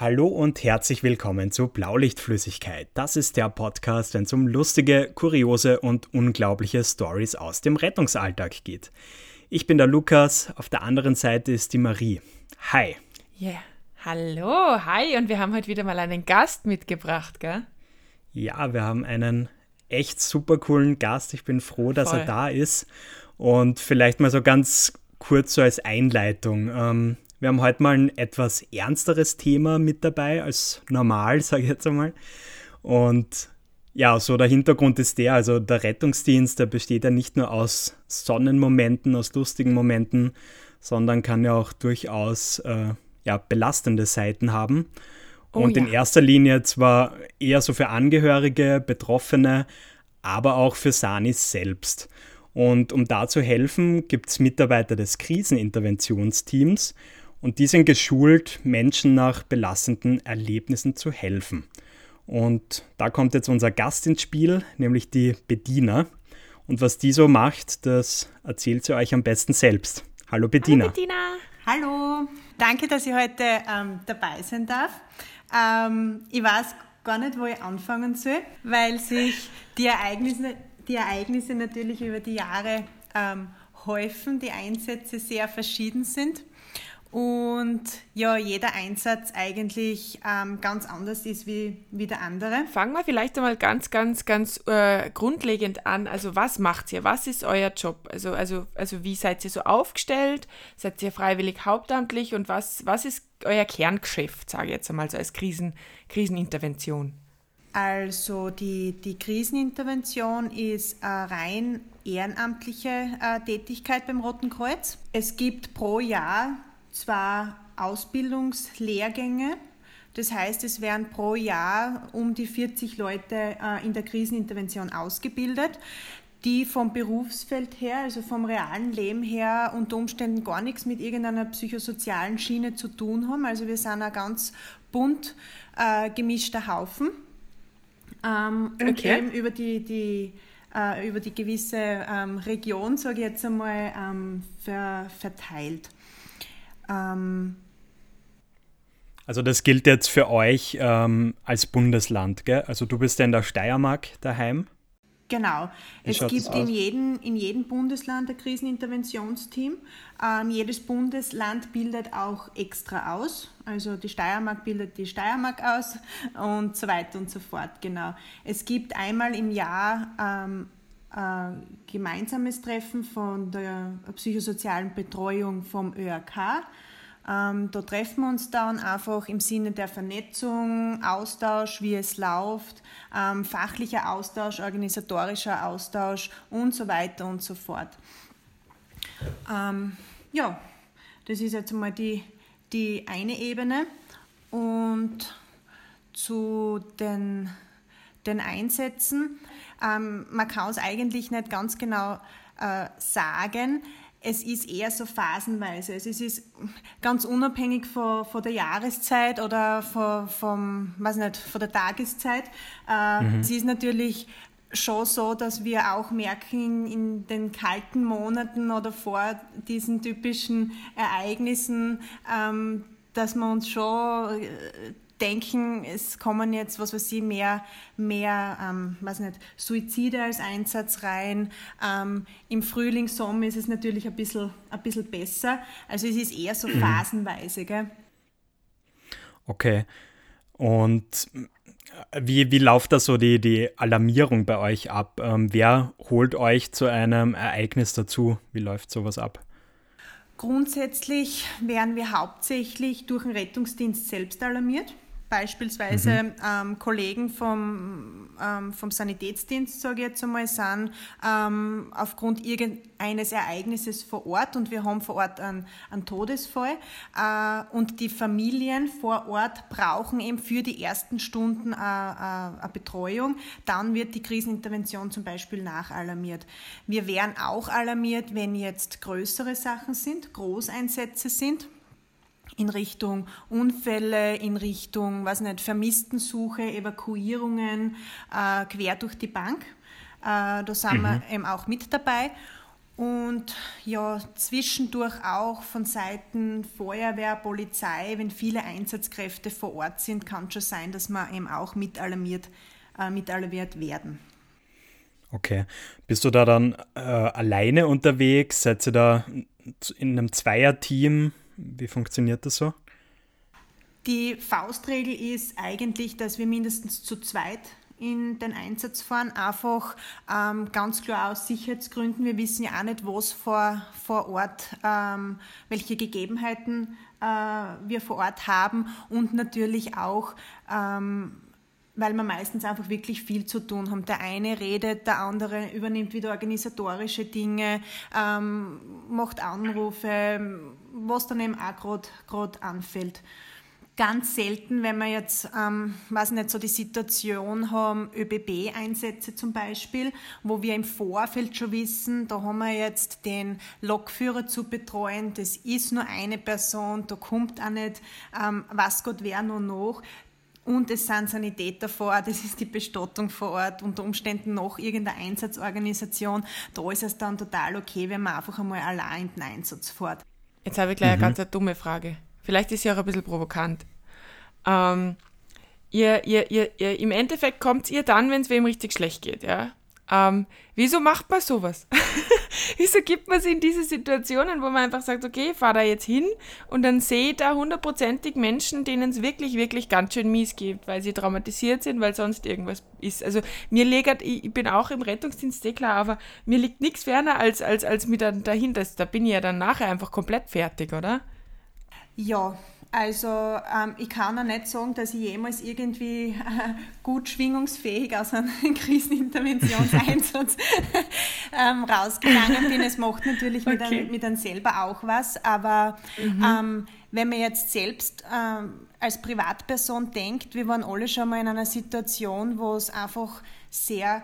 Hallo und herzlich willkommen zu Blaulichtflüssigkeit. Das ist der Podcast, wenn es um lustige, kuriose und unglaubliche Stories aus dem Rettungsalltag geht. Ich bin der Lukas, auf der anderen Seite ist die Marie. Hi. Ja, yeah. hallo, hi und wir haben heute wieder mal einen Gast mitgebracht, gell? Ja, wir haben einen echt super coolen Gast. Ich bin froh, dass Voll. er da ist. Und vielleicht mal so ganz kurz so als Einleitung. Ähm, wir haben heute mal ein etwas ernsteres Thema mit dabei als normal, sage ich jetzt einmal. Und ja, so der Hintergrund ist der, also der Rettungsdienst, der besteht ja nicht nur aus Sonnenmomenten, aus lustigen Momenten, sondern kann ja auch durchaus äh, ja, belastende Seiten haben. Oh, Und ja. in erster Linie zwar eher so für Angehörige, Betroffene, aber auch für Sanis selbst. Und um da zu helfen, gibt es Mitarbeiter des Kriseninterventionsteams, und die sind geschult, Menschen nach belastenden Erlebnissen zu helfen. Und da kommt jetzt unser Gast ins Spiel, nämlich die Bediener. Und was die so macht, das erzählt sie euch am besten selbst. Hallo Bediener. Hallo Bediener. Hallo. Danke, dass ich heute ähm, dabei sein darf. Ähm, ich weiß gar nicht, wo ich anfangen soll, weil sich die Ereignisse, die Ereignisse natürlich über die Jahre ähm, häufen, die Einsätze sehr verschieden sind und ja, jeder Einsatz eigentlich ähm, ganz anders ist wie, wie der andere. Fangen wir vielleicht einmal ganz, ganz, ganz äh, grundlegend an. Also was macht ihr? Was ist euer Job? Also, also, also wie seid ihr so aufgestellt? Seid ihr freiwillig hauptamtlich? Und was, was ist euer Kerngeschäft, sage ich jetzt einmal so als Krisen, Krisenintervention? Also die, die Krisenintervention ist eine rein ehrenamtliche äh, Tätigkeit beim Roten Kreuz. Es gibt pro Jahr zwar Ausbildungslehrgänge. Das heißt, es werden pro Jahr um die 40 Leute äh, in der Krisenintervention ausgebildet, die vom Berufsfeld her, also vom realen Leben her, unter Umständen gar nichts mit irgendeiner psychosozialen Schiene zu tun haben. Also wir sind ein ganz bunt äh, gemischter Haufen. Ähm, okay. Und eben über die, die äh, über die gewisse ähm, Region, sage ich jetzt einmal, ähm, ver, verteilt. Ähm, also das gilt jetzt für euch ähm, als Bundesland, gell? Also du bist ja in der Steiermark daheim. Genau. Wie es gibt in jedem, in jedem Bundesland ein Kriseninterventionsteam. Ähm, jedes Bundesland bildet auch extra aus. Also die Steiermark bildet die Steiermark aus und so weiter und so fort. Genau. Es gibt einmal im Jahr ähm, gemeinsames Treffen von der psychosozialen Betreuung vom ÖRK. Ähm, da treffen wir uns dann einfach im Sinne der Vernetzung, Austausch, wie es läuft, ähm, fachlicher Austausch, organisatorischer Austausch und so weiter und so fort. Ähm, ja, das ist jetzt mal die, die eine Ebene. Und zu den, den Einsätzen ähm, man kann es eigentlich nicht ganz genau äh, sagen. Es ist eher so phasenweise. Also es ist ganz unabhängig von, von der Jahreszeit oder von, vom, weiß nicht, von der Tageszeit. Äh, mhm. Es ist natürlich schon so, dass wir auch merken in den kalten Monaten oder vor diesen typischen Ereignissen, ähm, dass man uns schon äh, denken, es kommen jetzt, was weiß ich, mehr, mehr ähm, weiß nicht, Suizide als Einsatz rein. Ähm, Im Frühling, Sommer ist es natürlich ein bisschen, ein bisschen besser. Also es ist eher so mhm. phasenweise. Gell? Okay. Und wie, wie läuft da so die, die Alarmierung bei euch ab? Ähm, wer holt euch zu einem Ereignis dazu? Wie läuft sowas ab? Grundsätzlich werden wir hauptsächlich durch den Rettungsdienst selbst alarmiert beispielsweise mhm. ähm, Kollegen vom, ähm, vom Sanitätsdienst, sage ich jetzt einmal, sind ähm, aufgrund irgendeines Ereignisses vor Ort und wir haben vor Ort einen, einen Todesfall äh, und die Familien vor Ort brauchen eben für die ersten Stunden äh, äh, eine Betreuung. Dann wird die Krisenintervention zum Beispiel nachalarmiert. Wir werden auch alarmiert, wenn jetzt größere Sachen sind, Großeinsätze sind in Richtung Unfälle, in Richtung, was nicht, Vermisstensuche, Evakuierungen äh, quer durch die Bank. Äh, da sind mhm. wir eben auch mit dabei. und ja, zwischendurch auch von Seiten Feuerwehr, Polizei, wenn viele Einsatzkräfte vor Ort sind, kann es schon sein, dass wir eben auch mit alarmiert, äh, mit alarmiert werden. Okay. Bist du da dann äh, alleine unterwegs? Seid ihr da in einem Zweierteam? Wie funktioniert das so? Die Faustregel ist eigentlich, dass wir mindestens zu zweit in den Einsatz fahren, einfach ähm, ganz klar aus Sicherheitsgründen. Wir wissen ja auch nicht, was vor, vor Ort, ähm, welche Gegebenheiten äh, wir vor Ort haben und natürlich auch, ähm, weil wir meistens einfach wirklich viel zu tun haben. Der eine redet, der andere übernimmt wieder organisatorische Dinge, ähm, macht Anrufe, was dann eben auch gerade anfällt ganz selten, wenn wir jetzt, ähm, weiß nicht, so die Situation haben, ÖBB-Einsätze zum Beispiel, wo wir im Vorfeld schon wissen, da haben wir jetzt den Lokführer zu betreuen, das ist nur eine Person, da kommt auch nicht, ähm, was Gott wer noch. Und es sind Sanitäter vor Ort, es ist die Bestattung vor Ort, unter Umständen noch irgendeine Einsatzorganisation. Da ist es dann total okay, wenn man einfach einmal allein in den Einsatz fährt. Jetzt habe ich gleich mhm. eine ganz dumme Frage. Vielleicht ist sie auch ein bisschen provokant. Ähm, ihr, ihr, ihr, ihr, Im Endeffekt kommt ihr dann, wenn es wem richtig schlecht geht, ja. Ähm, wieso macht man sowas? wieso gibt man sich in diese Situationen, wo man einfach sagt, okay, fahr da jetzt hin und dann sehe da hundertprozentig Menschen, denen es wirklich, wirklich ganz schön mies geht, weil sie traumatisiert sind, weil sonst irgendwas ist. Also mir liegt, ich bin auch im Rettungsdienst, eh klar, aber mir liegt nichts ferner als, als, als mir dann da bin ich ja dann nachher einfach komplett fertig, oder? Ja, also ähm, ich kann auch nicht sagen, dass ich jemals irgendwie äh, gut schwingungsfähig aus einem Kriseninterventionseinsatz ähm, rausgegangen bin. Es macht natürlich okay. mit, einem, mit einem selber auch was, aber mhm. ähm, wenn man jetzt selbst ähm, als Privatperson denkt, wir waren alle schon mal in einer Situation, wo es einfach sehr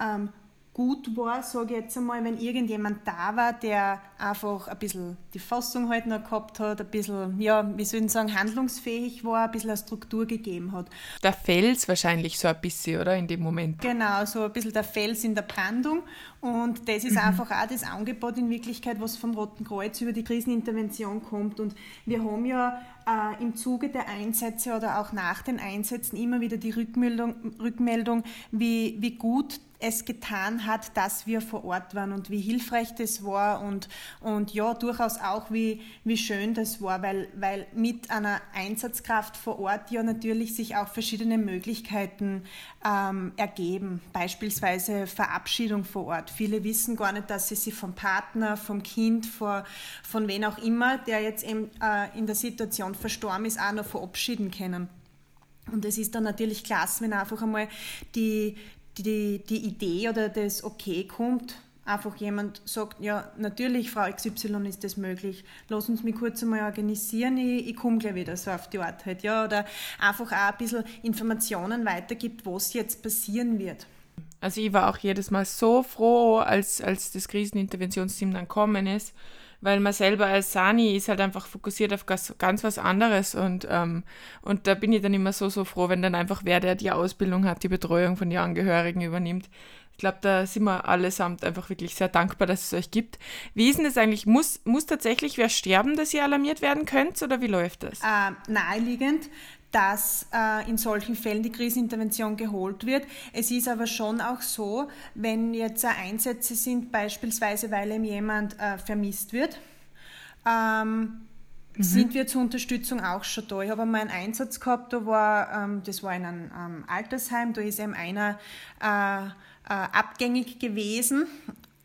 ähm, gut war, sage ich jetzt einmal, wenn irgendjemand da war, der einfach ein bisschen die Fassung halt noch gehabt hat, ein bisschen, ja, wie soll ich sagen, handlungsfähig war, ein bisschen eine Struktur gegeben hat. Der Fels wahrscheinlich so ein bisschen, oder, in dem Moment? Genau, so ein bisschen der Fels in der Brandung und das ist mhm. einfach auch das Angebot in Wirklichkeit, was vom Roten Kreuz über die Krisenintervention kommt und wir haben ja äh, im Zuge der Einsätze oder auch nach den Einsätzen immer wieder die Rückmeldung, Rückmeldung wie, wie gut es getan hat, dass wir vor Ort waren und wie hilfreich das war und, und ja, durchaus auch, wie, wie schön das war, weil, weil mit einer Einsatzkraft vor Ort ja natürlich sich auch verschiedene Möglichkeiten ähm, ergeben, beispielsweise Verabschiedung vor Ort. Viele wissen gar nicht, dass sie sich vom Partner, vom Kind, vor, von wen auch immer, der jetzt eben äh, in der Situation verstorben ist, auch noch verabschieden können. Und es ist dann natürlich klasse, wenn einfach einmal die, die, die Idee oder das Okay kommt, einfach jemand sagt, ja, natürlich, Frau XY ist das möglich, lass uns mich kurz einmal organisieren, ich, ich komme gleich wieder so auf die Art halt, ja, oder einfach auch ein bisschen Informationen weitergibt, was jetzt passieren wird. Also ich war auch jedes Mal so froh, als, als das Kriseninterventionsteam dann kommen ist, weil man selber als Sani ist halt einfach fokussiert auf ganz, was anderes und, ähm, und da bin ich dann immer so, so froh, wenn dann einfach wer, der die Ausbildung hat, die Betreuung von den Angehörigen übernimmt. Ich glaube, da sind wir allesamt einfach wirklich sehr dankbar, dass es euch gibt. Wie ist denn das eigentlich? Muss, muss tatsächlich wer sterben, dass ihr alarmiert werden könnt oder wie läuft das? Äh, naheliegend dass äh, in solchen Fällen die Krisenintervention geholt wird. Es ist aber schon auch so, wenn jetzt äh, Einsätze sind, beispielsweise weil ihm jemand äh, vermisst wird, ähm, mhm. sind wir zur Unterstützung auch schon da. Ich habe einmal einen Einsatz gehabt, da war, ähm, das war in einem ähm, Altersheim, da ist eben einer äh, äh, abgängig gewesen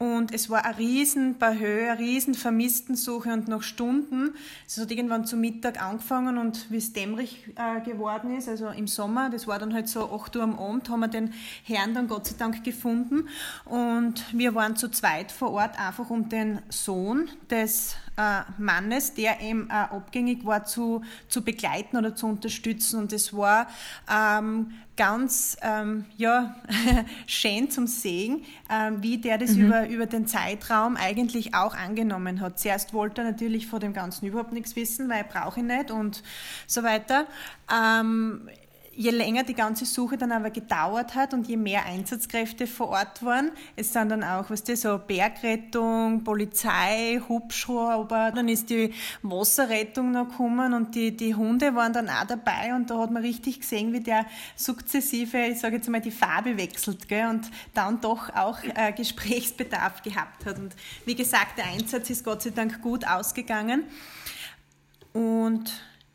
und es war ein riesen Höhe, eine riesen Vermisstensuche und nach Stunden, es hat irgendwann zu Mittag angefangen und wie es dämmerig äh, geworden ist, also im Sommer, das war dann halt so 8 Uhr am Abend, haben wir den Herrn dann Gott sei Dank gefunden. Und wir waren zu zweit vor Ort einfach um den Sohn des Mannes, der eben äh, abgängig war, zu, zu begleiten oder zu unterstützen. Und es war ähm, ganz ähm, ja, schön zum Sehen, äh, wie der das mhm. über, über den Zeitraum eigentlich auch angenommen hat. Zuerst wollte er natürlich vor dem Ganzen überhaupt nichts wissen, weil er brauche ihn nicht und so weiter. Ähm, je länger die ganze Suche dann aber gedauert hat und je mehr Einsatzkräfte vor Ort waren, es sind dann auch, was du, so Bergrettung, Polizei, Hubschrauber, dann ist die Wasserrettung noch gekommen und die, die Hunde waren dann auch dabei und da hat man richtig gesehen, wie der sukzessive, ich sage jetzt mal, die Farbe wechselt gell, und dann doch auch äh, Gesprächsbedarf gehabt hat. Und wie gesagt, der Einsatz ist Gott sei Dank gut ausgegangen und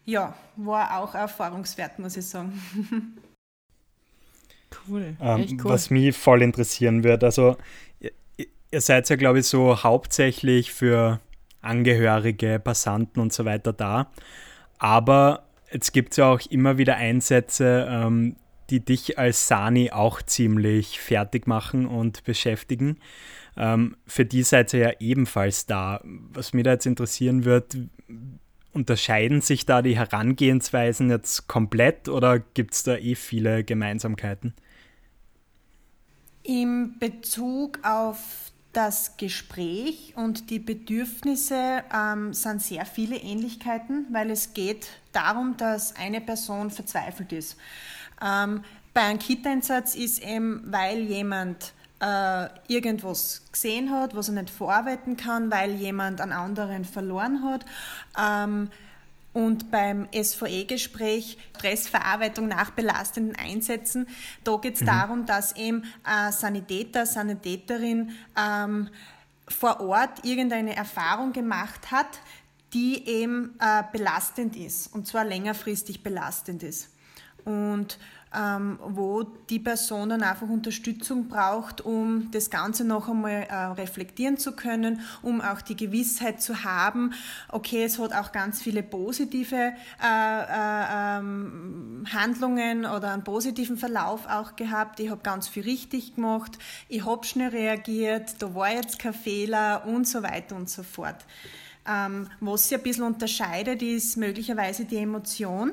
ja, war auch erfahrungswert, muss ich sagen. Cool. Ähm, cool. Was mich voll interessieren wird, also ihr, ihr seid ja, glaube ich, so hauptsächlich für Angehörige, Passanten und so weiter da. Aber jetzt gibt es ja auch immer wieder Einsätze, ähm, die dich als Sani auch ziemlich fertig machen und beschäftigen. Ähm, für die seid ihr ja ebenfalls da. Was mich da jetzt interessieren wird, Unterscheiden sich da die Herangehensweisen jetzt komplett oder gibt es da eh viele Gemeinsamkeiten? Im Bezug auf das Gespräch und die Bedürfnisse ähm, sind sehr viele Ähnlichkeiten, weil es geht darum, dass eine Person verzweifelt ist. Ähm, bei einem Kita-Einsatz ist eben, weil jemand äh, irgendwas gesehen hat, was er nicht verarbeiten kann, weil jemand einen anderen verloren hat. Ähm, und beim SVE-Gespräch Stressverarbeitung nach belastenden Einsätzen, da geht es mhm. darum, dass eben ein Sanitäter, Sanitäterin ähm, vor Ort irgendeine Erfahrung gemacht hat, die eben äh, belastend ist und zwar längerfristig belastend ist. Und ähm, wo die Person dann einfach Unterstützung braucht, um das Ganze noch einmal äh, reflektieren zu können, um auch die Gewissheit zu haben, okay, es hat auch ganz viele positive äh, äh, ähm, Handlungen oder einen positiven Verlauf auch gehabt. Ich habe ganz viel richtig gemacht, ich habe schnell reagiert, da war jetzt kein Fehler und so weiter und so fort. Ähm, was sich ein bisschen unterscheidet, ist möglicherweise die Emotion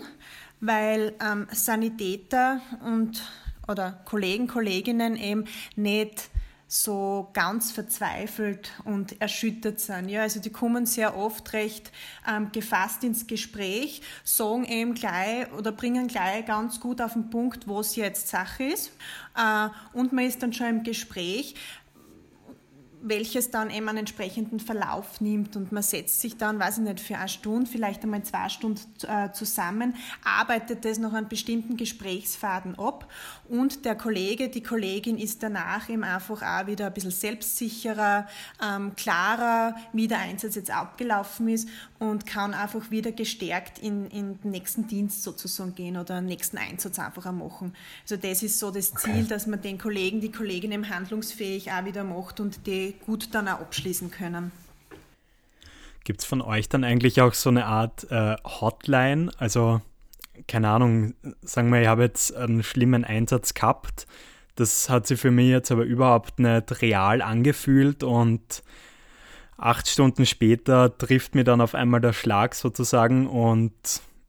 weil ähm, Sanitäter und oder Kollegen, Kolleginnen eben nicht so ganz verzweifelt und erschüttert sind. Ja, also die kommen sehr oft recht ähm, gefasst ins Gespräch, sagen eben gleich oder bringen gleich ganz gut auf den Punkt, was jetzt Sache ist. Äh, und man ist dann schon im Gespräch welches dann eben einen entsprechenden Verlauf nimmt und man setzt sich dann, weiß ich nicht, für eine Stunde, vielleicht einmal zwei Stunden äh, zusammen, arbeitet das noch einen bestimmten Gesprächsfaden ab und der Kollege, die Kollegin ist danach eben einfach auch wieder ein bisschen selbstsicherer, ähm, klarer, wie der Einsatz jetzt abgelaufen ist und kann einfach wieder gestärkt in, in den nächsten Dienst sozusagen gehen oder den nächsten Einsatz einfach auch machen. Also das ist so das Ziel, okay. dass man den Kollegen, die Kolleginnen handlungsfähig auch wieder macht und die gut dann auch abschließen können. Gibt es von euch dann eigentlich auch so eine Art äh, Hotline? Also, keine Ahnung, sagen wir, ich habe jetzt einen schlimmen Einsatz gehabt. Das hat sich für mich jetzt aber überhaupt nicht real angefühlt und acht Stunden später trifft mir dann auf einmal der Schlag sozusagen und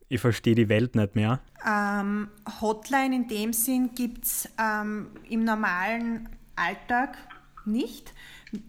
ich verstehe die Welt nicht mehr. Ähm, Hotline in dem Sinn gibt es ähm, im normalen Alltag nicht.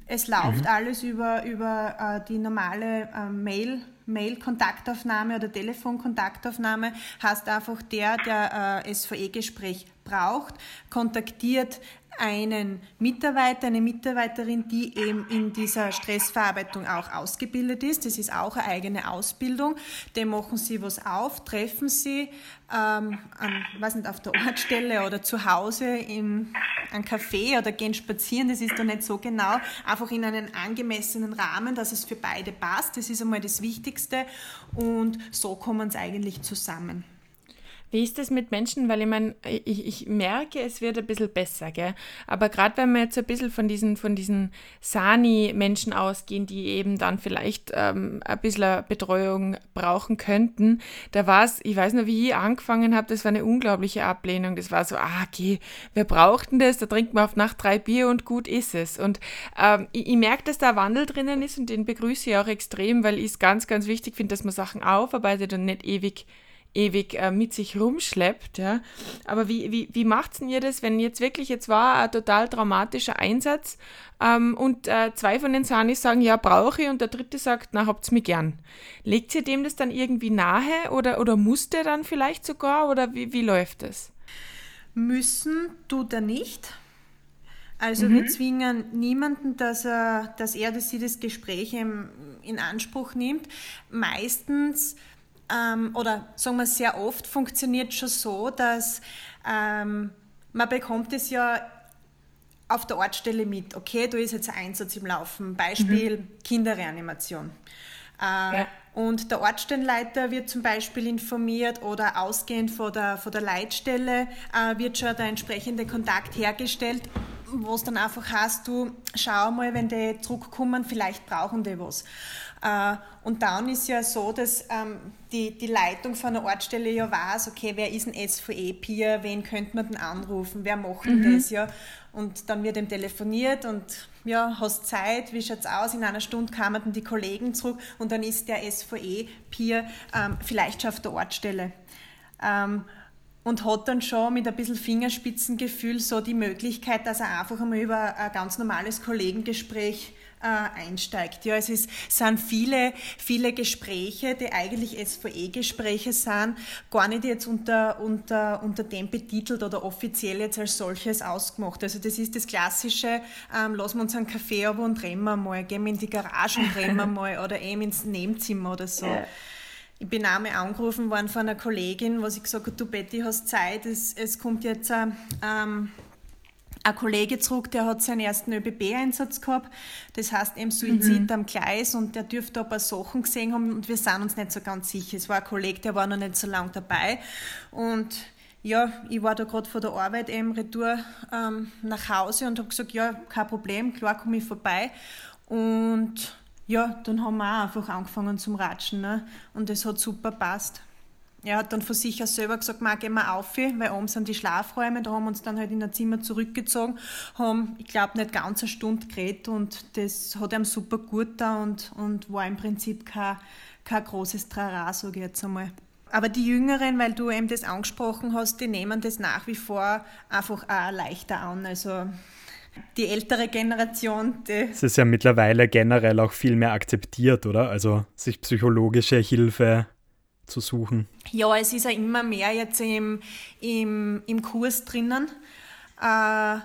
Es läuft mhm. alles über, über äh, die normale äh, Mail, Mail-Kontaktaufnahme oder Telefonkontaktaufnahme. Heißt einfach, der, der äh, SVE-Gespräch braucht, kontaktiert einen Mitarbeiter, eine Mitarbeiterin, die eben in dieser Stressverarbeitung auch ausgebildet ist. Das ist auch eine eigene Ausbildung. Dem machen Sie was auf, treffen Sie ähm, an, weiß nicht, auf der Ortsstelle oder zu Hause in einem Café oder gehen spazieren. Das ist da nicht so genau. Einfach in einen angemessenen Rahmen, dass es für beide passt. Das ist einmal das Wichtigste. Und so kommen es eigentlich zusammen. Wie ist das mit Menschen? Weil ich meine, ich, ich merke, es wird ein bisschen besser, gell? Aber gerade wenn wir jetzt ein bisschen von diesen, von diesen Sani-Menschen ausgehen, die eben dann vielleicht ähm, ein bisschen Betreuung brauchen könnten, da war es, ich weiß noch, wie ich angefangen habe, das war eine unglaubliche Ablehnung. Das war so, ah, okay, wir brauchten das, da trinkt man auf Nacht drei Bier und gut ist es. Und ähm, ich, ich merke, dass da Wandel drinnen ist und den begrüße ich auch extrem, weil ich es ganz, ganz wichtig finde, dass man Sachen aufarbeitet und nicht ewig ewig äh, mit sich rumschleppt. Ja. Aber wie, wie, wie macht ihr das, wenn jetzt wirklich, jetzt war ein total traumatischer Einsatz ähm, und äh, zwei von den Sanis sagen, ja, brauche ich und der dritte sagt, na, habt's mir gern. Legt ihr dem das dann irgendwie nahe oder, oder muss der dann vielleicht sogar oder wie, wie läuft das? Müssen tut er nicht. Also mhm. wir zwingen niemanden, dass er, dass er dass sie das Gespräch in Anspruch nimmt. Meistens ähm, oder sagen wir sehr oft funktioniert schon so, dass ähm, man bekommt es ja auf der Ortsstelle mit. Okay, da ist jetzt ein Einsatz im Laufen. Beispiel mhm. Kinderreanimation. Äh, ja. Und der Ortsstellenleiter wird zum Beispiel informiert oder ausgehend von der, von der Leitstelle äh, wird schon der entsprechende Kontakt hergestellt, wo es dann einfach heißt, du schau mal, wenn die zurückkommen, vielleicht brauchen die was. Äh, und dann ist ja so, dass ähm, die, die Leitung von der Ortsstelle ja weiß, okay, wer ist ein SVE-Peer, wen könnte man denn anrufen, wer macht denn mhm. das, ja. Und dann wird ihm telefoniert und ja, hast Zeit, wie schaut's aus? In einer Stunde kamen dann die Kollegen zurück und dann ist der SVE-Peer ähm, vielleicht schon auf der Ortsstelle. Ähm, und hat dann schon mit ein bisschen Fingerspitzengefühl so die Möglichkeit, dass er einfach einmal über ein ganz normales Kollegengespräch äh, einsteigt. Ja, es ist, sind viele, viele Gespräche, die eigentlich SVE-Gespräche sind, gar nicht jetzt unter, unter, unter dem betitelt oder offiziell jetzt als solches ausgemacht. Also das ist das klassische, ähm, lassen wir uns einen Kaffee aber und drehen wir mal, gehen wir in die Garage und drehen wir mal oder eben ins Nebenzimmer oder so. Ja. Ich bin einmal angerufen worden von einer Kollegin, wo sie gesagt hat, du Betty, hast Zeit, es, es kommt jetzt ein, ähm, ein Kollege zurück, der hat seinen ersten ÖBB-Einsatz gehabt, das heißt eben Suizid mhm. am Gleis und der dürfte ein paar Sachen gesehen haben und wir sind uns nicht so ganz sicher. Es war ein Kollege, der war noch nicht so lange dabei und ja, ich war da gerade vor der Arbeit eben retour ähm, nach Hause und habe gesagt, ja, kein Problem, klar komme ich vorbei und ja, dann haben wir auch einfach angefangen zum Ratschen ne? und es hat super passt. Er hat dann von sich aus selber gesagt, mal gehen wir auf, weil oben sind die Schlafräume, da haben wir uns dann halt in ein Zimmer zurückgezogen, haben, ich glaube, nicht ganz eine Stunde geredet und das hat ihm super gut da und, und war im Prinzip kein, kein großes Trara, sage ich jetzt einmal. Aber die Jüngeren, weil du eben das angesprochen hast, die nehmen das nach wie vor einfach auch leichter an. Also die ältere Generation. Die es ist ja mittlerweile generell auch viel mehr akzeptiert, oder? Also sich psychologische Hilfe zu suchen. Ja, es ist ja immer mehr jetzt im, im, im Kurs drinnen. Äh,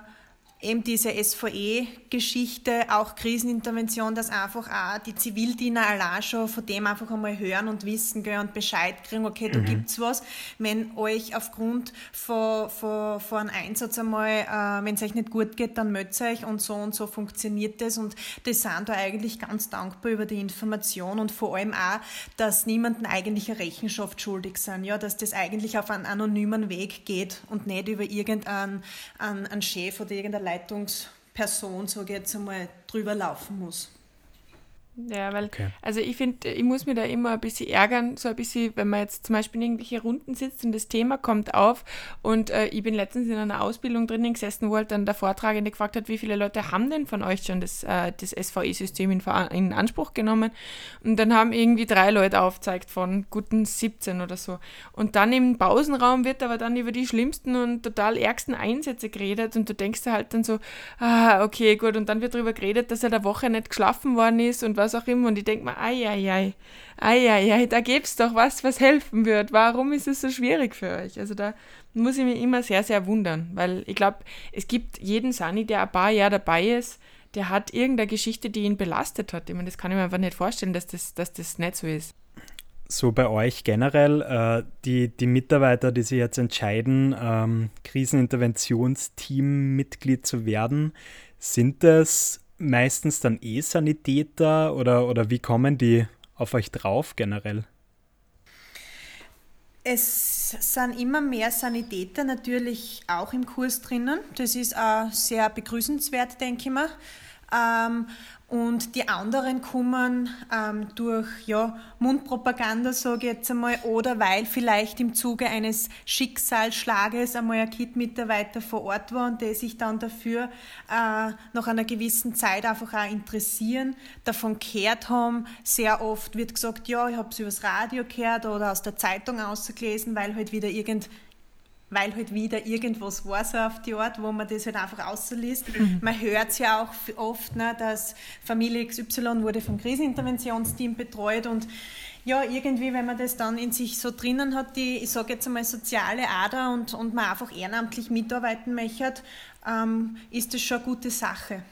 eben diese SVE-Geschichte, auch Krisenintervention, dass einfach auch die Zivildiener allein schon von dem einfach einmal hören und wissen gell, und Bescheid kriegen, okay, da mhm. gibt's was. Wenn euch aufgrund von, von, von einem Einsatz einmal, äh, wenn es euch nicht gut geht, dann meldet euch und so und so funktioniert das und die sind da eigentlich ganz dankbar über die Information und vor allem auch, dass niemanden eigentlich eine Rechenschaft schuldig sind, ja, dass das eigentlich auf einen anonymen Weg geht und nicht über irgendeinen einen, einen Chef oder irgendeine Leitungsperson, sage ich jetzt einmal, drüber laufen muss. Ja, weil, okay. also ich finde, ich muss mich da immer ein bisschen ärgern, so ein bisschen, wenn man jetzt zum Beispiel in irgendwelche Runden sitzt und das Thema kommt auf und äh, ich bin letztens in einer Ausbildung drinnen gesessen, wo halt dann der Vortragende gefragt hat, wie viele Leute haben denn von euch schon das, äh, das SVI-System in, in, Anspruch genommen? Und dann haben irgendwie drei Leute aufgezeigt von guten 17 oder so. Und dann im Pausenraum wird aber dann über die schlimmsten und total ärgsten Einsätze geredet und du denkst halt dann so, ah, okay, gut. Und dann wird darüber geredet, dass er der Woche nicht geschlafen worden ist und was auch immer. Und ich denke mir, ei, ei, ei, ei, ei, ei, da gäbe es doch was, was helfen wird. Warum ist es so schwierig für euch? Also da muss ich mich immer sehr, sehr wundern, weil ich glaube, es gibt jeden Sani, der ein paar Jahre dabei ist, der hat irgendeine Geschichte, die ihn belastet hat. Ich meine, das kann ich mir einfach nicht vorstellen, dass das, dass das nicht so ist. So bei euch generell, äh, die, die Mitarbeiter, die sich jetzt entscheiden, ähm, Kriseninterventionsteam-Mitglied zu werden, sind das meistens dann eh Sanitäter oder, oder wie kommen die auf euch drauf generell? Es sind immer mehr Sanitäter natürlich auch im Kurs drinnen. Das ist auch sehr begrüßenswert, denke ich mal. Und die anderen kommen ähm, durch ja, Mundpropaganda, sage ich jetzt einmal, oder weil vielleicht im Zuge eines Schicksalsschlages einmal ein KIT-Mitarbeiter vor Ort war und der sich dann dafür äh, nach einer gewissen Zeit einfach auch interessieren, davon gehört haben. Sehr oft wird gesagt, ja, ich habe es übers Radio gehört oder aus der Zeitung ausgelesen, weil halt wieder irgend weil halt wieder irgendwas war so auf die Art, wo man das halt einfach außerliest. Mhm. Man hört es ja auch oft, ne, dass Familie XY wurde vom Kriseninterventionsteam betreut und ja, irgendwie, wenn man das dann in sich so drinnen hat, die, ich sage jetzt einmal, soziale Ader und, und man einfach ehrenamtlich mitarbeiten möchte, ähm, ist das schon eine gute Sache.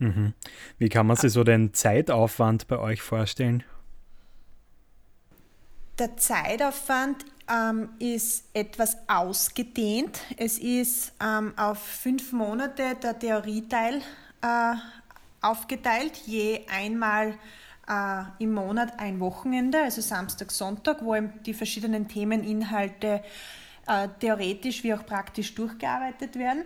Mhm. Wie kann man sich so den Zeitaufwand bei euch vorstellen? Der Zeitaufwand ähm, ist etwas ausgedehnt. Es ist ähm, auf fünf Monate der Theorieteil äh, aufgeteilt, je einmal äh, im Monat ein Wochenende, also Samstag, Sonntag, wo die verschiedenen Themeninhalte äh, theoretisch wie auch praktisch durchgearbeitet werden.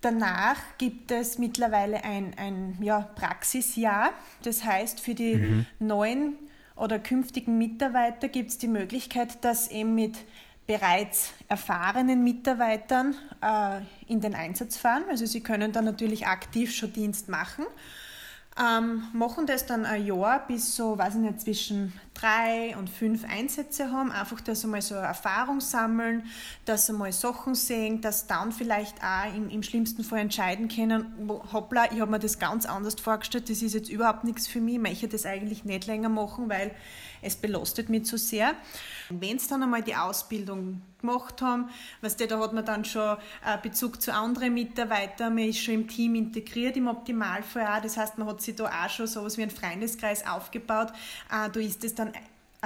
Danach gibt es mittlerweile ein, ein ja, Praxisjahr. Das heißt, für die mhm. neuen oder künftigen Mitarbeiter gibt es die Möglichkeit, dass eben mit bereits erfahrenen Mitarbeitern äh, in den Einsatz fahren. Also sie können dann natürlich aktiv schon Dienst machen ähm, machen das dann ein Jahr bis so, weiß ich nicht, zwischen drei und fünf Einsätze haben. Einfach, dass sie mal so Erfahrung sammeln, dass sie mal Sachen sehen, dass dann vielleicht auch im, im schlimmsten Fall entscheiden können, hoppla, ich habe mir das ganz anders vorgestellt, das ist jetzt überhaupt nichts für mich, ich möchte das eigentlich nicht länger machen, weil es belastet mich zu sehr. Wenn sie dann einmal die Ausbildung gemacht haben, weißt du, da hat man dann schon Bezug zu anderen Mitarbeitern, man ist schon im Team integriert, im Optimalfall auch. Das heißt, man hat sich da auch schon so etwas wie einen Freundeskreis aufgebaut. Äh, da ist es dann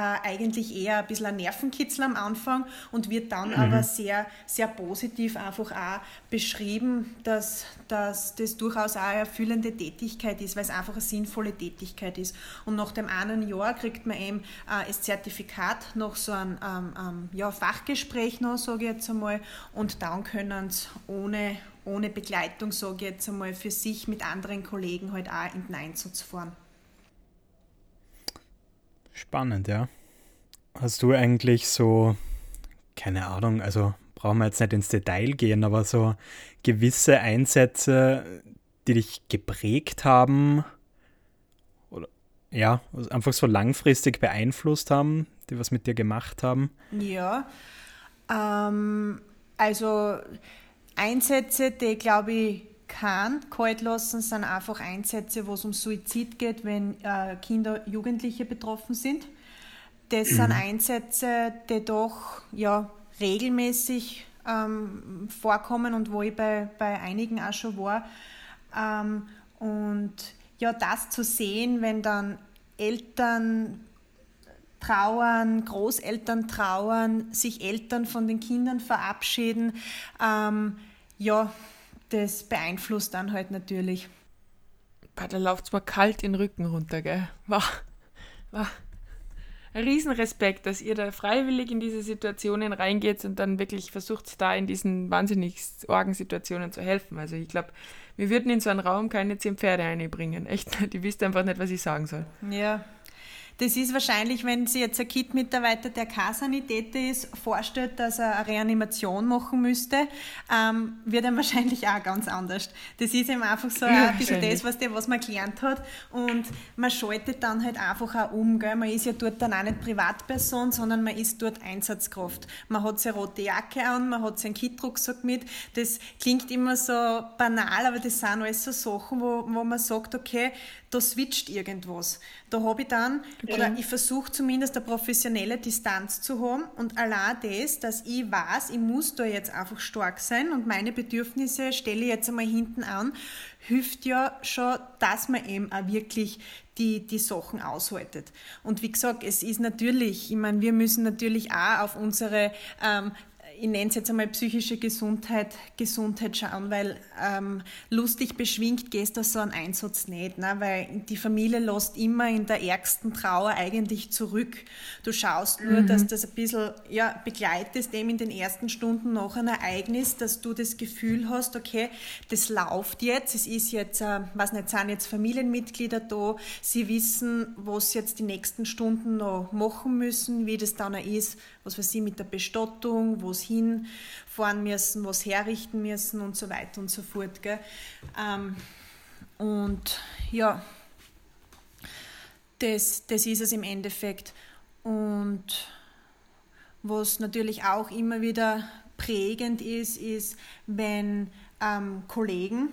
eigentlich eher ein bisschen ein Nervenkitzel am Anfang und wird dann mhm. aber sehr, sehr positiv einfach auch beschrieben, dass, dass das durchaus auch eine erfüllende Tätigkeit ist, weil es einfach eine sinnvolle Tätigkeit ist. Und nach dem einen Jahr kriegt man eben äh, das Zertifikat nach so einem ähm, ähm, ja, Fachgespräch noch, sage ich jetzt einmal, und dann können sie ohne, ohne Begleitung, sage ich jetzt einmal, für sich mit anderen Kollegen halt auch in den Einsatz fahren. Spannend, ja. Hast du eigentlich so, keine Ahnung, also brauchen wir jetzt nicht ins Detail gehen, aber so gewisse Einsätze, die dich geprägt haben oder ja, einfach so langfristig beeinflusst haben, die was mit dir gemacht haben? Ja, ähm, also Einsätze, die glaube ich kann kalt lassen, sind einfach Einsätze, wo es um Suizid geht, wenn äh, Kinder, Jugendliche betroffen sind. Das mhm. sind Einsätze, die doch ja, regelmäßig ähm, vorkommen und wo ich bei, bei einigen auch schon war. Ähm, und ja, das zu sehen, wenn dann Eltern trauern, Großeltern trauern, sich Eltern von den Kindern verabschieden, ähm, ja, das beeinflusst dann halt natürlich. da läuft es mal kalt in den Rücken runter, gell? Wow. Wow. Ein Riesenrespekt, dass ihr da freiwillig in diese Situationen reingeht und dann wirklich versucht, da in diesen wahnsinnig argen Situationen zu helfen. Also ich glaube, wir würden in so einen Raum keine zehn Pferde einbringen. Echt, die wisst einfach nicht, was ich sagen soll. Ja, das ist wahrscheinlich, wenn sich jetzt ein KIT-Mitarbeiter, der K-Sanitäter ist, vorstellt, dass er eine Reanimation machen müsste, ähm, wird er wahrscheinlich auch ganz anders. Das ist eben einfach so ja, ein bisschen das, was, der, was man gelernt hat. Und man schaltet dann halt einfach auch um. Gell? Man ist ja dort dann auch nicht Privatperson, sondern man ist dort Einsatzkraft. Man hat seine rote Jacke an, man hat seinen Kit-Rucksack mit. Das klingt immer so banal, aber das sind alles so Sachen, wo, wo man sagt, okay, da switcht irgendwas. Da habe ich dann, okay. oder ich versuche zumindest eine professionelle Distanz zu haben und allein das, dass ich weiß, ich muss da jetzt einfach stark sein und meine Bedürfnisse stelle ich jetzt einmal hinten an, hilft ja schon, dass man eben auch wirklich die, die Sachen aushaltet. Und wie gesagt, es ist natürlich, ich meine, wir müssen natürlich auch auf unsere ähm, ich nenne es jetzt einmal psychische Gesundheit, Gesundheit schauen, weil ähm, lustig beschwingt gehst du so einen Einsatz nicht, ne? weil die Familie lässt immer in der ärgsten Trauer eigentlich zurück. Du schaust nur, mhm. dass das ein bisschen ja, begleitest, dem in den ersten Stunden nach einem Ereignis, dass du das Gefühl hast, okay, das läuft jetzt, es ist jetzt, äh, was nicht, sind jetzt Familienmitglieder da, sie wissen, was sie jetzt die nächsten Stunden noch machen müssen, wie das dann ist, was weiß ich, mit der Bestattung, wo sie hinfahren müssen, was herrichten müssen und so weiter und so fort. Gell? Ähm, und ja, das, das ist es im Endeffekt. Und was natürlich auch immer wieder prägend ist, ist, wenn ähm, Kollegen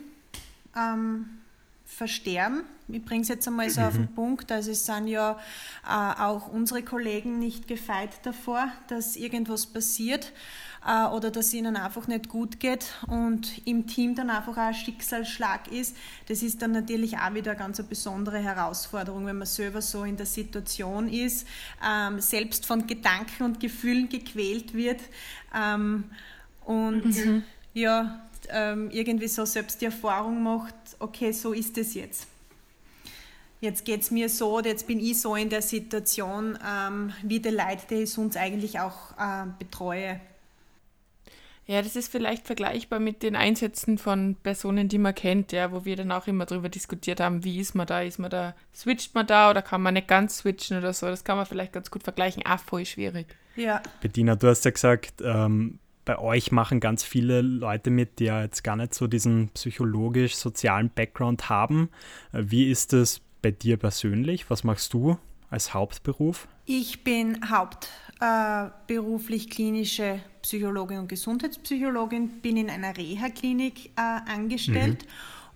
ähm, versterben. Ich bringe es jetzt einmal so mhm. auf den mhm. Punkt. Also es sind ja äh, auch unsere Kollegen nicht gefeit davor, dass irgendwas passiert äh, oder dass es ihnen einfach nicht gut geht und im Team dann einfach auch ein Schicksalsschlag ist. Das ist dann natürlich auch wieder eine ganz besondere Herausforderung, wenn man selber so in der Situation ist, ähm, selbst von Gedanken und Gefühlen gequält wird ähm, und mhm. ja, ähm, irgendwie so selbst die Erfahrung macht, okay, so ist es jetzt. Jetzt geht es mir so, jetzt bin ich so in der Situation, ähm, wie die Leute, die ich sonst eigentlich auch äh, betreue. Ja, das ist vielleicht vergleichbar mit den Einsätzen von Personen, die man kennt, ja, wo wir dann auch immer darüber diskutiert haben, wie ist man da, ist man da, switcht man da oder kann man nicht ganz switchen oder so. Das kann man vielleicht ganz gut vergleichen. Auch voll schwierig. Ja. Bettina, du hast ja gesagt, ähm, bei euch machen ganz viele Leute mit, die ja jetzt gar nicht so diesen psychologisch-sozialen Background haben. Äh, wie ist es bei dir persönlich? Was machst du als Hauptberuf? Ich bin hauptberuflich äh, klinische Psychologin und Gesundheitspsychologin, bin in einer Reha-Klinik äh, angestellt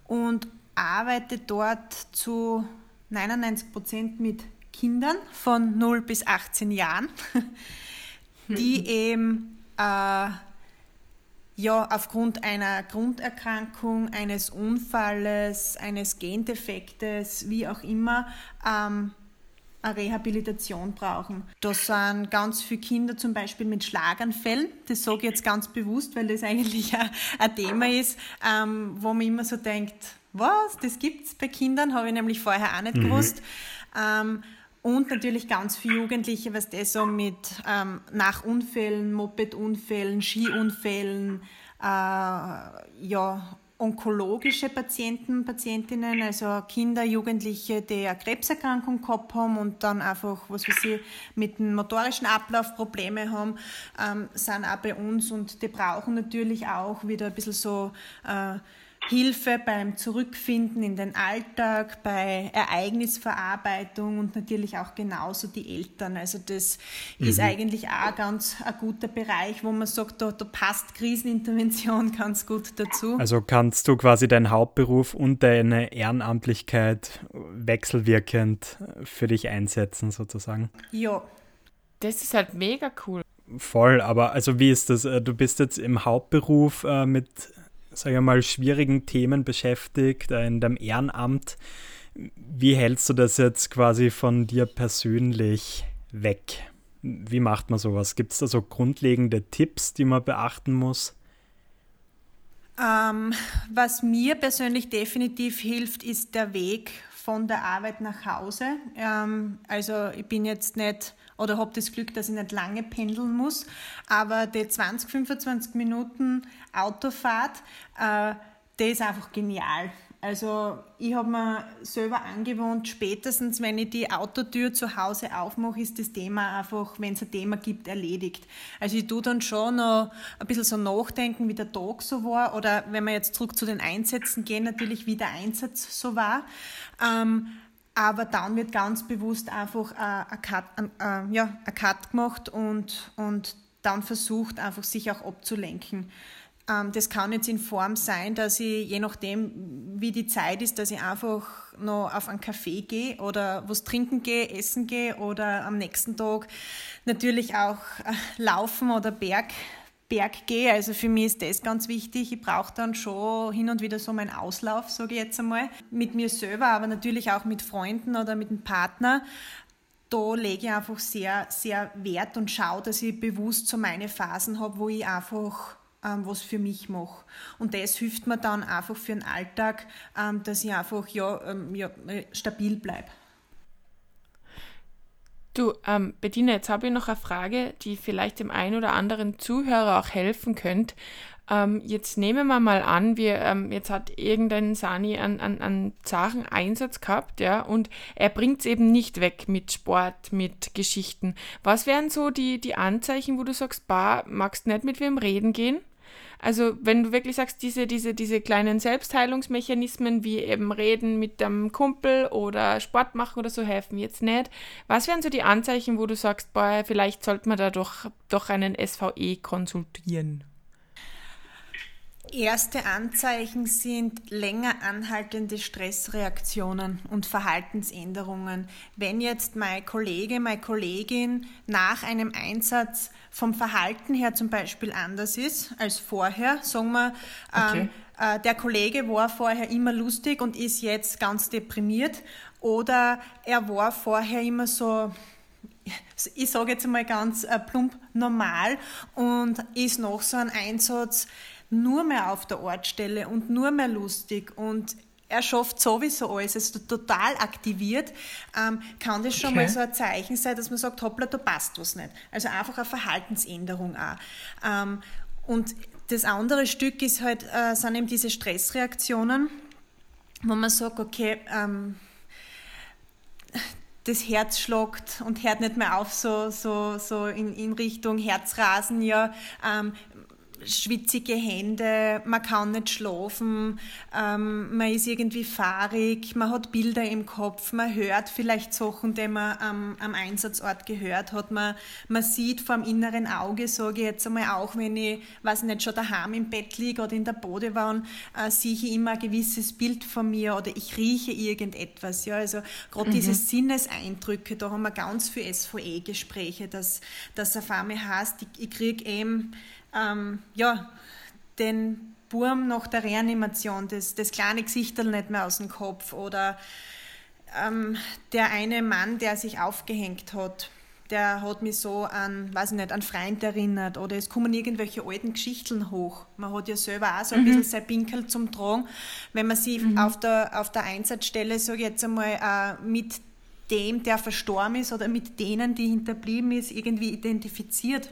mhm. und arbeite dort zu 99 Prozent mit Kindern von 0 bis 18 Jahren, die mhm. eben äh, ja, aufgrund einer Grunderkrankung, eines Unfalles, eines Gendefektes, wie auch immer, ähm, eine Rehabilitation brauchen. Das sind ganz viele Kinder zum Beispiel mit Schlaganfällen. Das sage ich jetzt ganz bewusst, weil das eigentlich ein, Thema ist, ähm, wo man immer so denkt, was, das gibt es bei Kindern, habe ich nämlich vorher auch nicht mhm. gewusst. Ähm, und natürlich ganz viele Jugendliche, was das so mit ähm, nach Unfällen, Mopedunfällen, Skiunfällen, äh, ja, onkologische Patienten, Patientinnen, also Kinder, Jugendliche, die eine Krebserkrankung gehabt haben und dann einfach, was weiß ich, mit dem motorischen Ablauf Probleme haben, ähm, sind auch bei uns und die brauchen natürlich auch wieder ein bisschen so äh, Hilfe beim Zurückfinden in den Alltag, bei Ereignisverarbeitung und natürlich auch genauso die Eltern. Also das mhm. ist eigentlich auch ganz ein guter Bereich, wo man sagt, da, da passt Krisenintervention ganz gut dazu. Also kannst du quasi deinen Hauptberuf und deine Ehrenamtlichkeit wechselwirkend für dich einsetzen sozusagen? Ja. Das ist halt mega cool. Voll, aber also wie ist das? Äh, du bist jetzt im Hauptberuf äh, mit sage ich mal, schwierigen Themen beschäftigt, äh, in deinem Ehrenamt. Wie hältst du das jetzt quasi von dir persönlich weg? Wie macht man sowas? Gibt es da so grundlegende Tipps, die man beachten muss? Ähm, was mir persönlich definitiv hilft, ist der Weg von der Arbeit nach Hause. Ähm, also ich bin jetzt nicht oder habe das Glück, dass ich nicht lange pendeln muss. Aber die 20, 25 Minuten Autofahrt, äh, die ist einfach genial. Also ich habe mir selber angewohnt, spätestens wenn ich die Autotür zu Hause aufmache, ist das Thema einfach, wenn es ein Thema gibt, erledigt. Also ich tue dann schon noch ein bisschen so nachdenken, wie der Tag so war oder wenn wir jetzt zurück zu den Einsätzen gehen, natürlich wie der Einsatz so war. Ähm, aber dann wird ganz bewusst einfach ein Cut, ein, ja, ein Cut gemacht und, und dann versucht einfach sich auch abzulenken. Ähm, das kann jetzt in Form sein, dass ich, je nachdem, wie die Zeit ist, dass ich einfach noch auf einen Kaffee gehe oder was trinken gehe, essen gehe oder am nächsten Tag natürlich auch äh, laufen oder Berg, Berg gehe. Also für mich ist das ganz wichtig. Ich brauche dann schon hin und wieder so meinen Auslauf, sage ich jetzt einmal. Mit mir selber, aber natürlich auch mit Freunden oder mit dem Partner. da lege ich einfach sehr, sehr Wert und schaue, dass ich bewusst so meine Phasen habe, wo ich einfach ähm, was für mich mache. Und das hilft mir dann einfach für den Alltag, ähm, dass ich einfach ja, ähm, ja stabil bleibe. Du, ähm, Bettina, jetzt habe ich noch eine Frage, die vielleicht dem einen oder anderen Zuhörer auch helfen könnte. Ähm, jetzt nehmen wir mal an, wir, ähm, jetzt hat irgendein Sani einen, einen, einen zachen Einsatz gehabt, ja, und er bringt es eben nicht weg mit Sport, mit Geschichten. Was wären so die, die Anzeichen, wo du sagst, bah, magst nicht mit wem reden gehen? Also wenn du wirklich sagst, diese, diese, diese kleinen Selbstheilungsmechanismen wie eben reden mit dem Kumpel oder Sport machen oder so helfen jetzt nicht. Was wären so die Anzeichen, wo du sagst, boah, vielleicht sollte man da doch, doch einen SVE konsultieren? Erste Anzeichen sind länger anhaltende Stressreaktionen und Verhaltensänderungen. Wenn jetzt mein Kollege, meine Kollegin nach einem Einsatz vom Verhalten her zum Beispiel anders ist als vorher, sagen wir, okay. ähm, äh, der Kollege war vorher immer lustig und ist jetzt ganz deprimiert oder er war vorher immer so ich sage jetzt mal ganz äh, plump normal und ist nach so einem Einsatz nur mehr auf der Ortsstelle und nur mehr lustig und er schafft sowieso alles, ist total aktiviert, ähm, kann das schon okay. mal so ein Zeichen sein, dass man sagt, hoppla, da passt was nicht. Also einfach eine Verhaltensänderung auch. Ähm, und das andere Stück ist halt, äh, sind eben diese Stressreaktionen, wo man sagt, okay, ähm, das Herz schlagt und hört nicht mehr auf, so, so, so in, in Richtung Herzrasen, ja. Ähm, schwitzige Hände, man kann nicht schlafen, ähm, man ist irgendwie fahrig, man hat Bilder im Kopf, man hört vielleicht Sachen, die man am, am Einsatzort gehört hat, man, man sieht vor dem inneren Auge, sage ich jetzt einmal auch, wenn ich, weiß nicht, schon daheim im Bett liege oder in der Bodewanne, äh, sehe ich immer ein gewisses Bild von mir oder ich rieche irgendetwas, ja, also gerade mhm. diese Sinneseindrücke, da haben wir ganz viele SVE-Gespräche, dass, dass auf einmal heißt, ich, ich kriege eben ähm, ja, den Burm nach der Reanimation, das, das kleine Gesichtel nicht mehr aus dem Kopf oder ähm, der eine Mann, der sich aufgehängt hat, der hat mich so an, weiß ich nicht, an Freund erinnert oder es kommen irgendwelche alten Geschichten hoch. Man hat ja selber auch so ein mhm. bisschen sein Pinkel zum Tragen. Wenn man sich mhm. auf, der, auf der Einsatzstelle, ich jetzt einmal, äh, mit dem, der verstorben ist oder mit denen, die hinterblieben ist, irgendwie identifiziert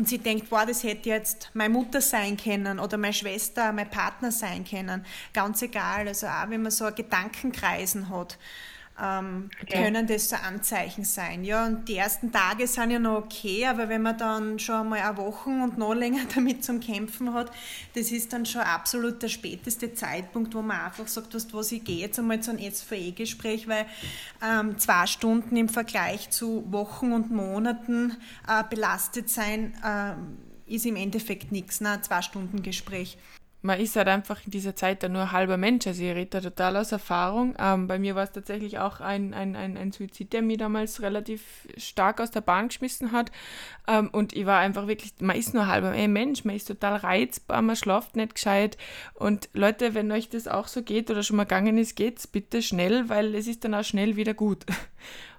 und sie denkt, boah, das hätte jetzt meine Mutter sein können oder meine Schwester, mein Partner sein können. Ganz egal. Also auch wenn man so ein Gedankenkreisen hat ähm, okay. können das so Anzeichen sein. Ja, und die ersten Tage sind ja noch okay, aber wenn man dann schon mal eine Woche und noch länger damit zum Kämpfen hat, das ist dann schon absolut der späteste Zeitpunkt, wo man einfach sagt, was, was ich gehe jetzt einmal zu einem SVE-Gespräch, weil ähm, zwei Stunden im Vergleich zu Wochen und Monaten äh, belastet sein, äh, ist im Endeffekt nichts, ne? zwei Stunden Gespräch man ist halt einfach in dieser Zeit dann nur halber Mensch. Also ich rede da total aus Erfahrung. Ähm, bei mir war es tatsächlich auch ein, ein, ein, ein Suizid, der mich damals relativ stark aus der Bahn geschmissen hat. Ähm, und ich war einfach wirklich, man ist nur halber Mensch, man ist total reizbar, man schlaft nicht gescheit. Und Leute, wenn euch das auch so geht oder schon mal gegangen ist, geht's bitte schnell, weil es ist dann auch schnell wieder gut.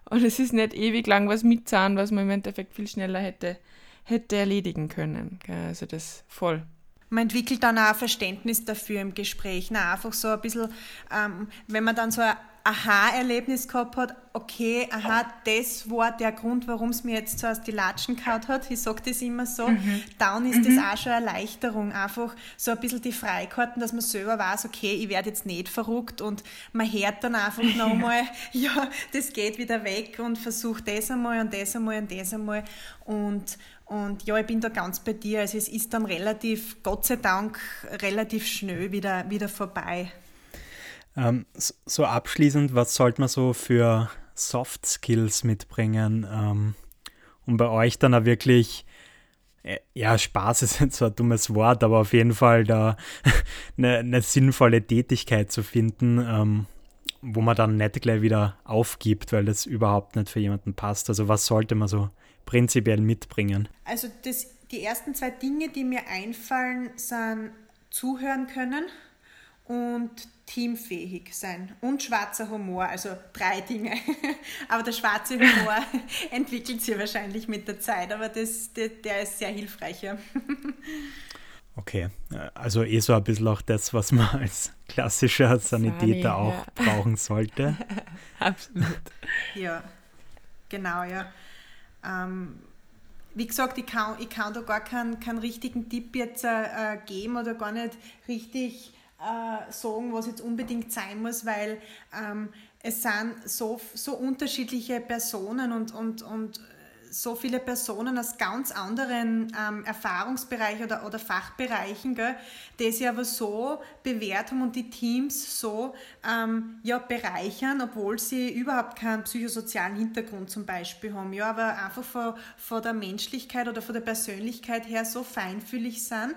Und es ist nicht ewig lang was mitzahlen, was man im Endeffekt viel schneller hätte, hätte erledigen können. Also das voll man entwickelt dann auch ein Verständnis dafür im Gespräch. Na, einfach so ein bisschen, ähm, wenn man dann so ein Aha-Erlebnis gehabt hat, okay, aha, das war der Grund, warum es mir jetzt so aus die Latschen gehauen hat, ich sage das immer so, mhm. dann ist mhm. das auch schon eine Erleichterung, einfach so ein bisschen die Freikarten, dass man selber weiß, okay, ich werde jetzt nicht verrückt und man hört dann einfach nochmal, ja, das geht wieder weg und versucht das einmal und das einmal und das einmal und und ja, ich bin da ganz bei dir. Also es ist dann relativ, Gott sei Dank, relativ schnell wieder, wieder vorbei. Ähm, so abschließend, was sollte man so für Soft Skills mitbringen, ähm, um bei euch dann auch wirklich, äh, ja, Spaß ist jetzt so ein dummes Wort, aber auf jeden Fall da eine, eine sinnvolle Tätigkeit zu finden, ähm, wo man dann nicht gleich wieder aufgibt, weil das überhaupt nicht für jemanden passt. Also was sollte man so prinzipiell mitbringen? Also das, die ersten zwei Dinge, die mir einfallen, sind zuhören können und teamfähig sein und schwarzer Humor, also drei Dinge. aber der schwarze Humor entwickelt sich wahrscheinlich mit der Zeit, aber das, der, der ist sehr hilfreich. Ja. Okay, also eh so ein bisschen auch das, was man als klassischer Sanitäter Sani, auch ja. brauchen sollte. Absolut. Ja, genau, ja. Ähm, wie gesagt, ich kann, ich kann da gar keinen, keinen richtigen Tipp jetzt äh, geben oder gar nicht richtig äh, sagen, was jetzt unbedingt sein muss, weil ähm, es sind so, so unterschiedliche Personen und, und, und so viele Personen aus ganz anderen ähm, Erfahrungsbereichen oder, oder Fachbereichen, gell, die sich aber so bewährt haben und die Teams so ähm, ja, bereichern, obwohl sie überhaupt keinen psychosozialen Hintergrund zum Beispiel haben. Ja, aber einfach von, der Menschlichkeit oder von der Persönlichkeit her so feinfühlig sind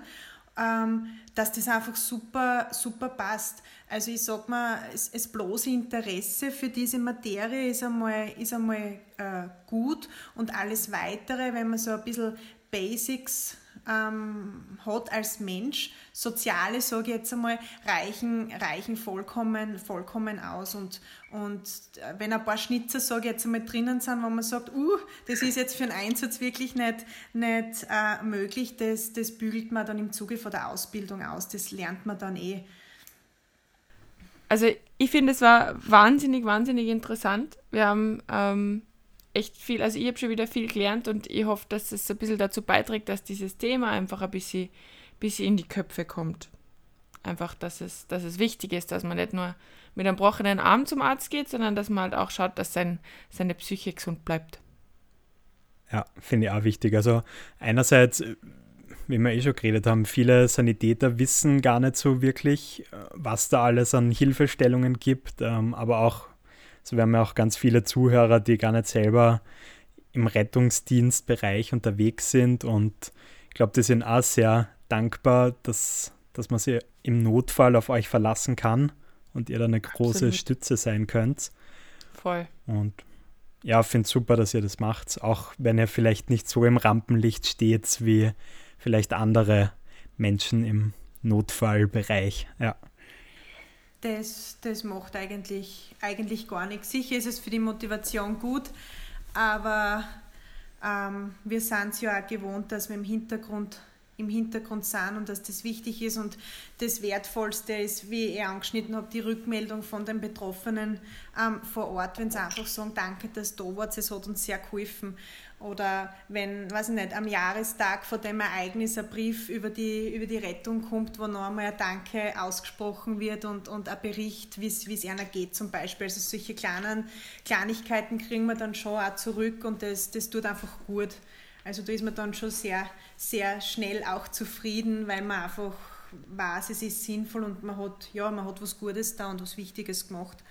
ähm, dass das einfach super, super passt. Also ich sag mal, das, das bloße Interesse für diese Materie ist einmal, ist einmal äh, gut und alles Weitere, wenn man so ein bisschen Basics ähm, hat als Mensch, soziale, sage ich jetzt einmal, reichen, reichen vollkommen, vollkommen aus. Und, und äh, wenn ein paar Schnitzer, sage ich jetzt einmal, drinnen sind, wo man sagt, uh, das ist jetzt für einen Einsatz wirklich nicht, nicht äh, möglich, das, das bügelt man dann im Zuge von der Ausbildung aus. Das lernt man dann eh. Also ich finde, es war wahnsinnig, wahnsinnig interessant. Wir haben ähm, echt viel, also ich habe schon wieder viel gelernt und ich hoffe, dass es ein bisschen dazu beiträgt, dass dieses Thema einfach ein bisschen, bisschen in die Köpfe kommt. Einfach, dass es, dass es wichtig ist, dass man nicht nur mit einem gebrochenen Arm zum Arzt geht, sondern dass man halt auch schaut, dass sein, seine Psyche gesund bleibt. Ja, finde ich auch wichtig. Also einerseits, wie wir eh schon geredet haben, viele Sanitäter wissen gar nicht so wirklich, äh, was da alles an Hilfestellungen gibt, ähm, aber auch so, wir haben ja auch ganz viele Zuhörer, die gar nicht selber im Rettungsdienstbereich unterwegs sind und ich glaube, die sind auch sehr dankbar, dass, dass man sich im Notfall auf euch verlassen kann und ihr da eine große Absolut. Stütze sein könnt. Voll. Und ja, finde es super, dass ihr das macht, auch wenn ihr vielleicht nicht so im Rampenlicht steht wie vielleicht andere Menschen im Notfallbereich. Ja das, das macht eigentlich, eigentlich gar nichts. Sicher ist es für die Motivation gut, aber ähm, wir sind es ja auch gewohnt, dass wir im Hintergrund, im Hintergrund sind und dass das wichtig ist. Und das Wertvollste ist, wie ich angeschnitten habe, die Rückmeldung von den Betroffenen ähm, vor Ort, wenn sie einfach sagen, danke, dass du da warst, es hat uns sehr geholfen. Oder wenn, weiß ich nicht, am Jahrestag vor dem Ereignis ein Brief über die, über die Rettung kommt, wo noch einmal ein Danke ausgesprochen wird und, und ein Bericht, wie es einer geht zum Beispiel. Also solche kleinen Kleinigkeiten kriegen wir dann schon auch zurück und das, das tut einfach gut. Also da ist man dann schon sehr, sehr schnell auch zufrieden, weil man einfach weiß, es ist sinnvoll und man hat, ja, man hat was Gutes da und was Wichtiges gemacht.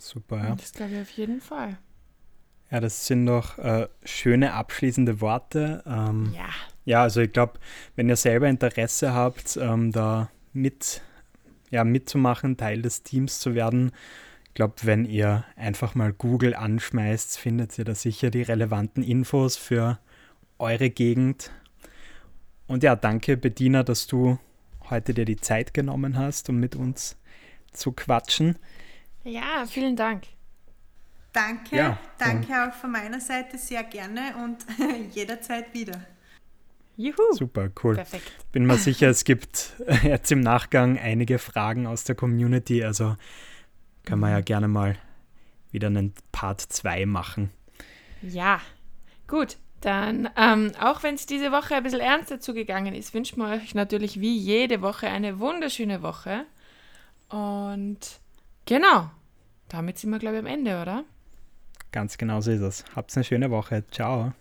Super, ja. Das glaube ich auf jeden Fall. Ja, das sind doch äh, schöne abschließende Worte. Ähm, ja. Ja, also ich glaube, wenn ihr selber Interesse habt, ähm, da mit, ja, mitzumachen, Teil des Teams zu werden, ich glaube, wenn ihr einfach mal Google anschmeißt, findet ihr da sicher die relevanten Infos für eure Gegend. Und ja, danke Bediener, dass du heute dir die Zeit genommen hast, um mit uns zu quatschen. Ja, vielen Dank. Danke, ja, danke auch von meiner Seite sehr gerne und jederzeit wieder. Juhu. Super, cool. Perfekt. Bin mir sicher, es gibt jetzt im Nachgang einige Fragen aus der Community, also können wir ja mhm. gerne mal wieder einen Part 2 machen. Ja, gut. Dann, ähm, auch wenn es diese Woche ein bisschen ernster zugegangen ist, wünschen wir euch natürlich wie jede Woche eine wunderschöne Woche. Und genau, damit sind wir, glaube ich, am Ende, oder? Ganz genau so ist es. Habt eine schöne Woche. Ciao.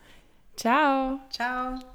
Ciao. Ciao.